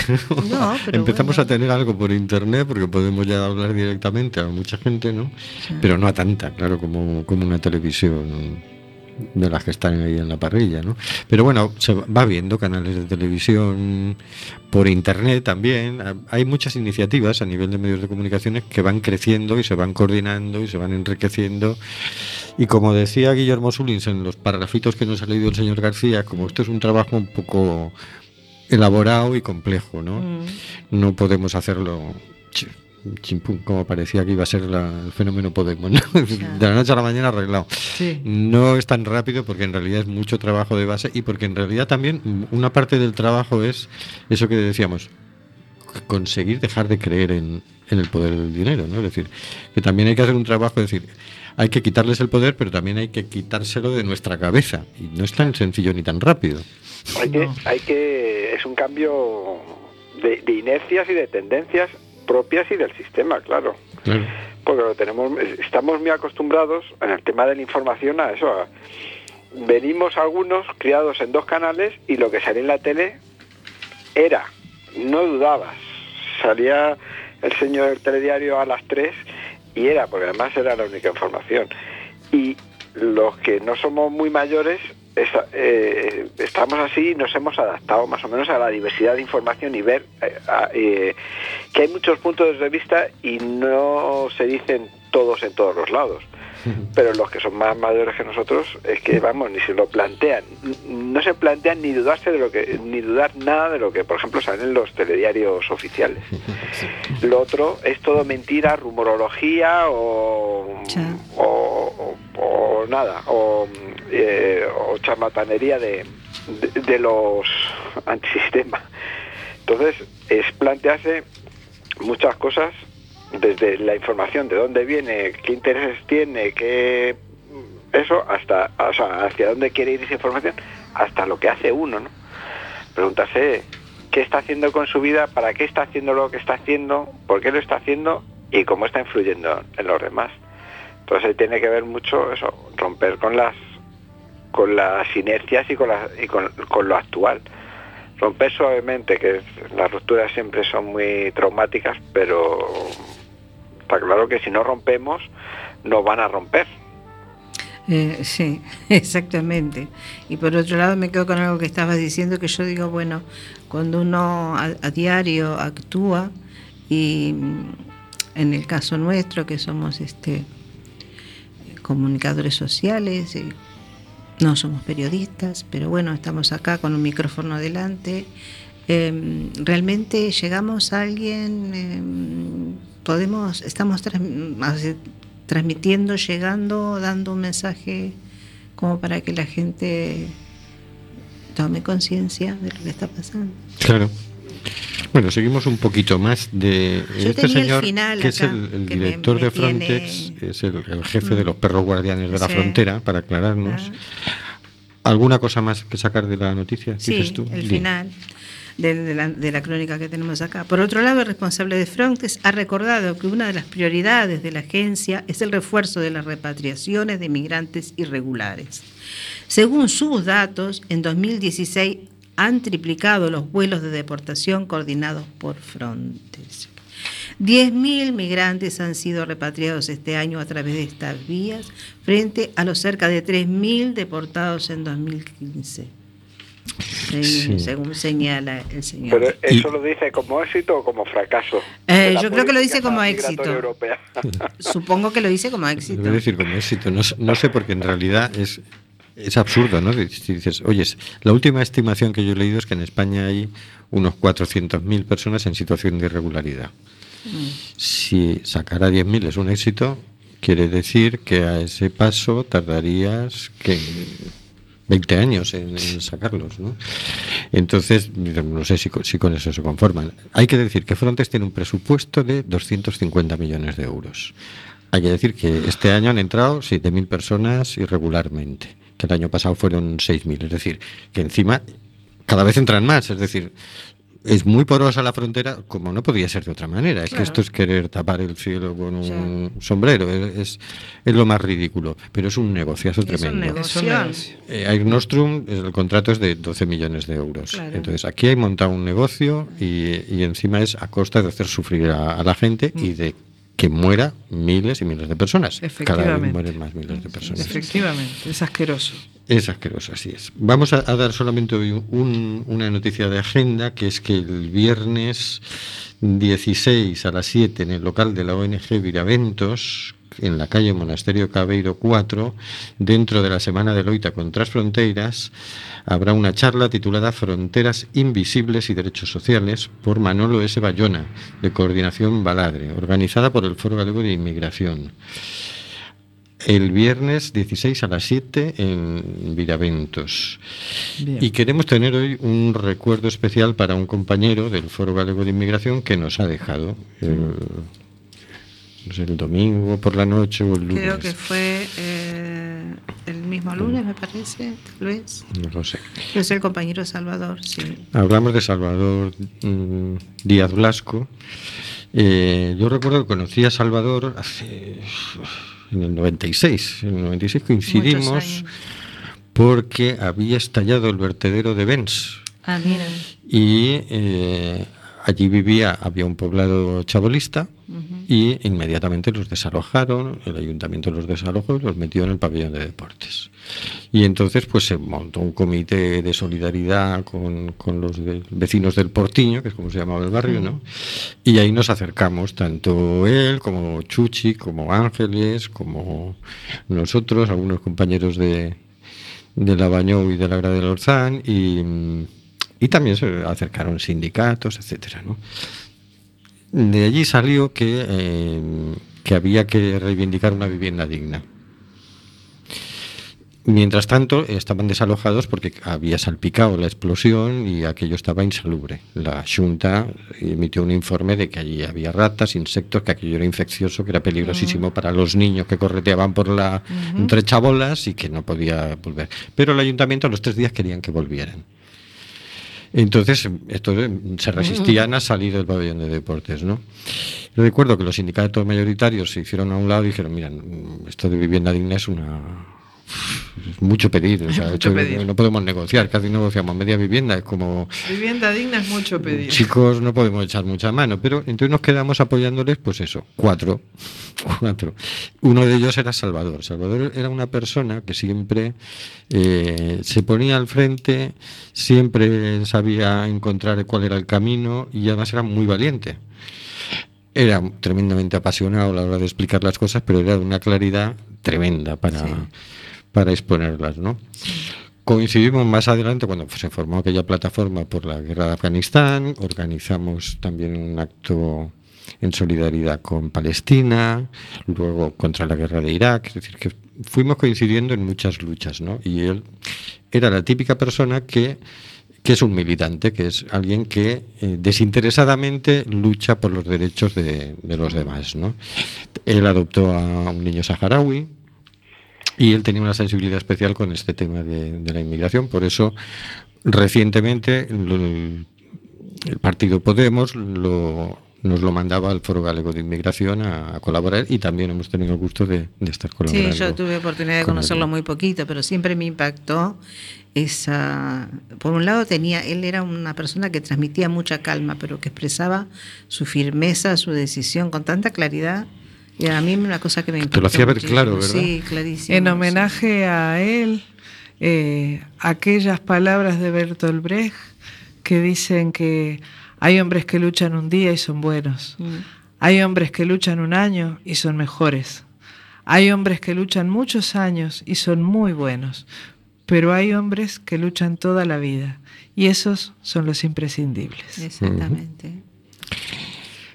No, pero Empezamos bueno. a tener algo por internet porque podemos ya hablar directamente a mucha gente, ¿no? Sí. Pero no a tanta, claro, como, como una televisión de las que están ahí en la parrilla, ¿no? Pero bueno, se va viendo canales de televisión por internet también. Hay muchas iniciativas a nivel de medios de comunicaciones que van creciendo y se van coordinando y se van enriqueciendo. Y como decía Guillermo Sulins en los parrafitos que nos ha leído el señor García, como esto es un trabajo un poco elaborado y complejo, ¿no? Mm. No podemos hacerlo chimpum, como parecía que iba a ser la- el fenómeno Podemos, ¿no? de la noche a la mañana arreglado. Sí. No es tan rápido porque en realidad es mucho trabajo de base y porque en realidad también una parte del trabajo es eso que decíamos, conseguir dejar de creer en, en el poder del dinero, ¿no? Es decir, que también hay que hacer un trabajo, es decir, hay que quitarles el poder, pero también hay que quitárselo de nuestra cabeza. Y no es tan sencillo ni tan rápido. Hay que, hay que, es un cambio de, de inercias y de tendencias propias y del sistema, claro. Claro. Porque lo tenemos, estamos muy acostumbrados en el tema de la información a eso. a- venimos algunos criados en dos canales y lo que salía en la tele era, no dudabas, salía el señor del telediario a las 3 y era, porque además era la única información. Y los que no somos muy mayores eh, estamos así y nos hemos adaptado más o menos a la diversidad de información y ver eh, a- eh, que hay muchos puntos de vista y no se dicen todos en todos los lados. Pero los que son más mayores que nosotros es que vamos ni se lo plantean, no se plantean ni dudarse de lo que ni dudar nada de lo que por ejemplo salen en los telediarios oficiales. Lo otro es todo mentira, rumorología o, o- o nada, o, eh, o charlatanería de, de, los antisistemas. Entonces, es plantearse muchas cosas desde la información, de dónde viene, qué intereses tiene, qué eso, hasta hacia dónde quiere ir esa información, hasta lo que hace uno, ¿no? Preguntarse qué está haciendo con su vida, para qué está haciendo lo que está haciendo, por qué lo está haciendo y cómo está influyendo en los demás. Entonces tiene que ver mucho eso, romper con las con las inercias y con, las- y con, lo actual. Romper suavemente, que las rupturas siempre son muy traumáticas, pero está claro que si no rompemos, nos van a romper. Eh, sí, exactamente. Y por otro lado me quedo con algo que estabas diciendo, que yo digo, bueno, cuando uno a, diario actúa, y mm, en el caso nuestro, que somos este comunicadores sociales, no somos periodistas, pero bueno, estamos acá con un micrófono delante. eh, realmente llegamos a alguien, eh, podemos, estamos transmitiendo, llegando, dando un mensaje como para que la gente tome conciencia de lo que está pasando. Claro. Bueno, seguimos un poquito más de Yo este tenía el señor, final que es el, el que director me de tiene- Frontex, es el, el jefe de los perros guardianes de la Sí. frontera, para aclararnos. ¿Alguna cosa más que sacar de la noticia? Sí, dices tú? el final de, de la, de la crónica que tenemos acá. Por otro lado, el responsable de Frontex ha recordado que una de las prioridades de la agencia es el refuerzo de las repatriaciones de migrantes irregulares. Según sus datos, en 2016 han triplicado los vuelos de deportación coordinados por Frontex. 10.000 migrantes han sido repatriados este año a través de estas vías, frente a los cerca de 3.000 deportados en 2015, se- Sí. según señala el señor. Pero eso lo dice como éxito o como fracaso. Eh, yo creo que lo dice como éxito. europea. Supongo que lo dice como éxito. Debe decir como éxito. No sé, porque en realidad es, es absurdo, ¿no? Si dices, oye, la última estimación que yo he leído es que en España hay unos 400.000 personas en situación de irregularidad. Si sacar a 10.000 es un éxito, quiere decir que a ese paso tardarías que 20 años en, sacarlos, ¿no? Entonces, no sé si, si con eso se conforman. Hay que decir que Frontex tiene un presupuesto de 250 millones de euros. Hay que decir que este año han entrado 7.000 personas irregularmente, que el año pasado fueron 6.000. Es decir, que encima cada vez entran más. Es decir, es muy porosa la frontera, como no podía ser de otra manera. Es que esto es querer tapar el cielo con un sombrero. Es, lo más ridículo. Pero es un negociazo Es un tremendo. negocio. Eh, Air Nostrum, el contrato es de 12 millones de euros. Claro. Entonces, aquí hay montado un negocio y, y encima es a costa de hacer sufrir a, a la gente y de que muera miles y miles de personas. Cada vez mueren más miles de personas. Efectivamente, es asqueroso. Es asqueroso, así es. Vamos a, a dar solamente hoy un- una noticia de agenda, que es que el viernes 16 a las 7 en el local de la ONG Viraventos, en la calle Monasterio Cabeiro 4, dentro de la Semana de Loita contra las Fronteras, habrá una charla titulada Fronteras Invisibles y Derechos Sociales por Manolo S. Bayona, de Coordinación Baladre, organizada por el Foro Galego de Inmigración el viernes 16 a las 7 en Viraventos. Bien. Y queremos tener hoy un recuerdo especial para un compañero del Foro Galego de Inmigración que nos ha dejado no sé, el domingo por la noche o el lunes. Creo que fue eh, el mismo lunes, me parece, tal vez. No lo sé. Es el compañero Salvador, sí. Hablamos de Salvador mm, Díaz Blasco. Eh, yo recuerdo que conocí a Salvador hace en el 96. En el 96 coincidimos porque había estallado el vertedero de Benz Ah, mira. y eh, allí vivía, había un poblado chabolista y inmediatamente los desalojaron, el ayuntamiento los desalojó y los metió en el pabellón de deportes. Y entonces pues se montó un comité de solidaridad con, con los vecinos del Portiño, que es como se llamaba el barrio, ¿no? Y ahí nos acercamos, tanto él como Chuchi, como Ángeles, como nosotros, algunos compañeros de, de la Bañou y de la Grada del Orzán y, y también se acercaron sindicatos, etcétera, ¿no? De allí salió que, eh, que había que reivindicar una vivienda digna. Mientras tanto, estaban desalojados porque había salpicado la explosión y aquello estaba insalubre. La Junta emitió un informe de que allí había ratas, insectos, que aquello era infeccioso, que era peligrosísimo para los niños que correteaban por la entre chabolas y que no podía volver. Pero el ayuntamiento a los tres días querían que volvieran. Entonces, esto eh, se resistían a salir del pabellón de deportes, ¿no? Yo recuerdo que los sindicatos mayoritarios se hicieron a un lado y dijeron, mira, mm, esto de vivienda digna es una mucho pedir, o sea, Mucho esto pedir. no podemos negociar, casi negociamos media vivienda, es como Vivienda digna es mucho pedir. chicos no podemos echar mucha mano, pero entonces nos quedamos apoyándoles, pues eso, cuatro, cuatro. Uno de ellos era Salvador. Salvador era una persona que siempre eh, se ponía al frente, siempre sabía encontrar cuál era el camino y además era muy valiente. Era tremendamente apasionado a la hora de explicar las cosas, pero era de una claridad tremenda para, para exponerlas, ¿no? Coincidimos más adelante cuando se formó aquella plataforma por la guerra de Afganistán, organizamos también un acto en solidaridad con Palestina, luego contra la guerra de Irak, es decir, que fuimos coincidiendo en muchas luchas, ¿no? Y él era la típica persona que, que es un militante, que es alguien que eh, desinteresadamente lucha por los derechos de, de los demás, ¿no? Él adoptó a un niño saharaui, y él tenía una sensibilidad especial con este tema de, de la inmigración. Por eso, recientemente, lo- el partido Podemos lo- nos lo mandaba al Foro Galego de Inmigración a, a colaborar y también hemos tenido el gusto de, de estar colaborando. Sí, yo tuve oportunidad de con conocerlo muy poquito, pero siempre me impactó esa... Por un lado tenía, él era una persona que transmitía mucha calma, pero que expresaba su firmeza, su decisión con tanta claridad. Y a mí una cosa que me impactó lo hacía ver muchísimo. claro, ¿verdad? Sí, clarísimo. En homenaje a él, eh, aquellas palabras de Bertolt Brecht que dicen que hay hombres que luchan un día y son buenos. Mm. Hay hombres que luchan un año y son mejores. Hay hombres que luchan muchos años y son muy buenos. Pero hay hombres que luchan toda la vida y esos son los imprescindibles. Exactamente.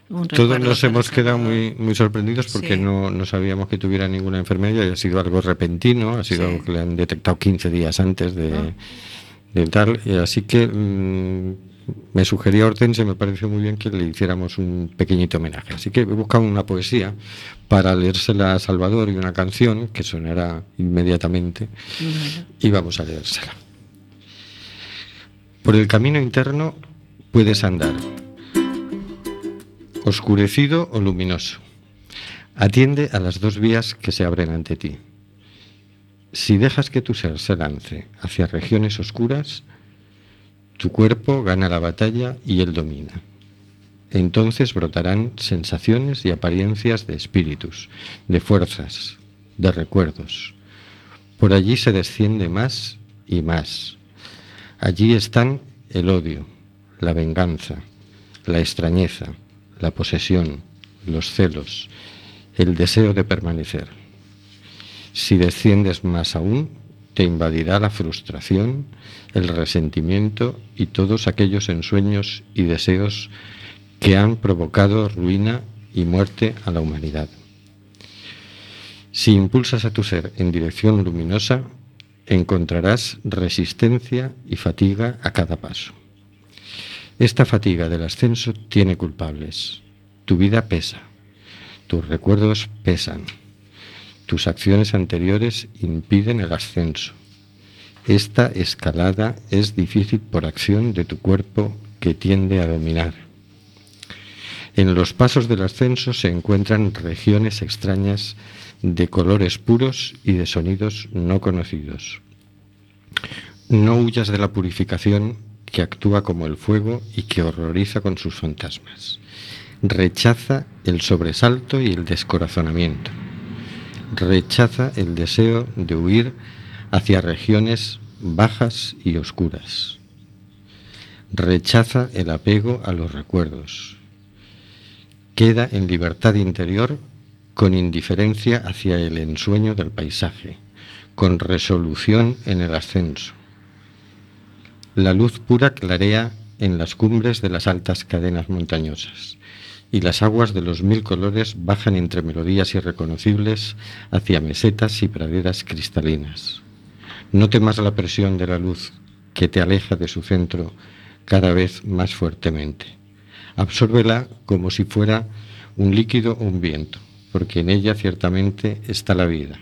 Un Todos nos hemos quedado muy, muy sorprendidos porque Sí. no, no sabíamos que tuviera ninguna enfermedad y ha sido algo repentino, ha sido Sí. algo que le han detectado 15 días antes de, Ah. de tal. y así que mm, me sugería Hortense, me pareció muy bien que le hiciéramos un pequeñito homenaje. Así que he buscado una poesía para leérsela a Salvador y una canción que sonará inmediatamente Bueno. y vamos a leérsela. Por el camino interno puedes andar, oscurecido o luminoso. Atiende a las dos vías que se abren ante ti. Si dejas que tu ser se lance hacia regiones oscuras, tu cuerpo gana la batalla y él domina. Entonces brotarán sensaciones y apariencias de espíritus, de fuerzas, de recuerdos. Por allí se desciende más y más. Allí están el odio, la venganza, la extrañeza, la posesión, los celos, el deseo de permanecer. Si desciendes más aún, te invadirá la frustración, el resentimiento y todos aquellos ensueños y deseos que han provocado ruina y muerte a la humanidad. Si impulsas a tu ser en dirección luminosa, encontrarás resistencia y fatiga a cada paso. Esta fatiga del ascenso tiene culpables. Tu vida pesa, tus recuerdos pesan, tus acciones anteriores impiden el ascenso. Esta escalada es difícil por acción de tu cuerpo que tiende a dominar. En los pasos del ascenso se encuentran regiones extrañas de colores puros y de sonidos no conocidos. No huyas de la purificación que actúa como el fuego y que horroriza con sus fantasmas. Rechaza el sobresalto y el descorazonamiento. Rechaza el deseo de huir hacia regiones bajas y oscuras. Rechaza el apego a los recuerdos. Queda en libertad interior con indiferencia hacia el ensueño del paisaje, con resolución en el ascenso. La luz pura clarea en las cumbres de las altas cadenas montañosas y las aguas de los mil colores bajan entre melodías irreconocibles hacia mesetas y praderas cristalinas. No temas la presión de la luz que te aleja de su centro cada vez más fuertemente. Absórbela como si fuera un líquido o un viento porque en ella ciertamente está la vida.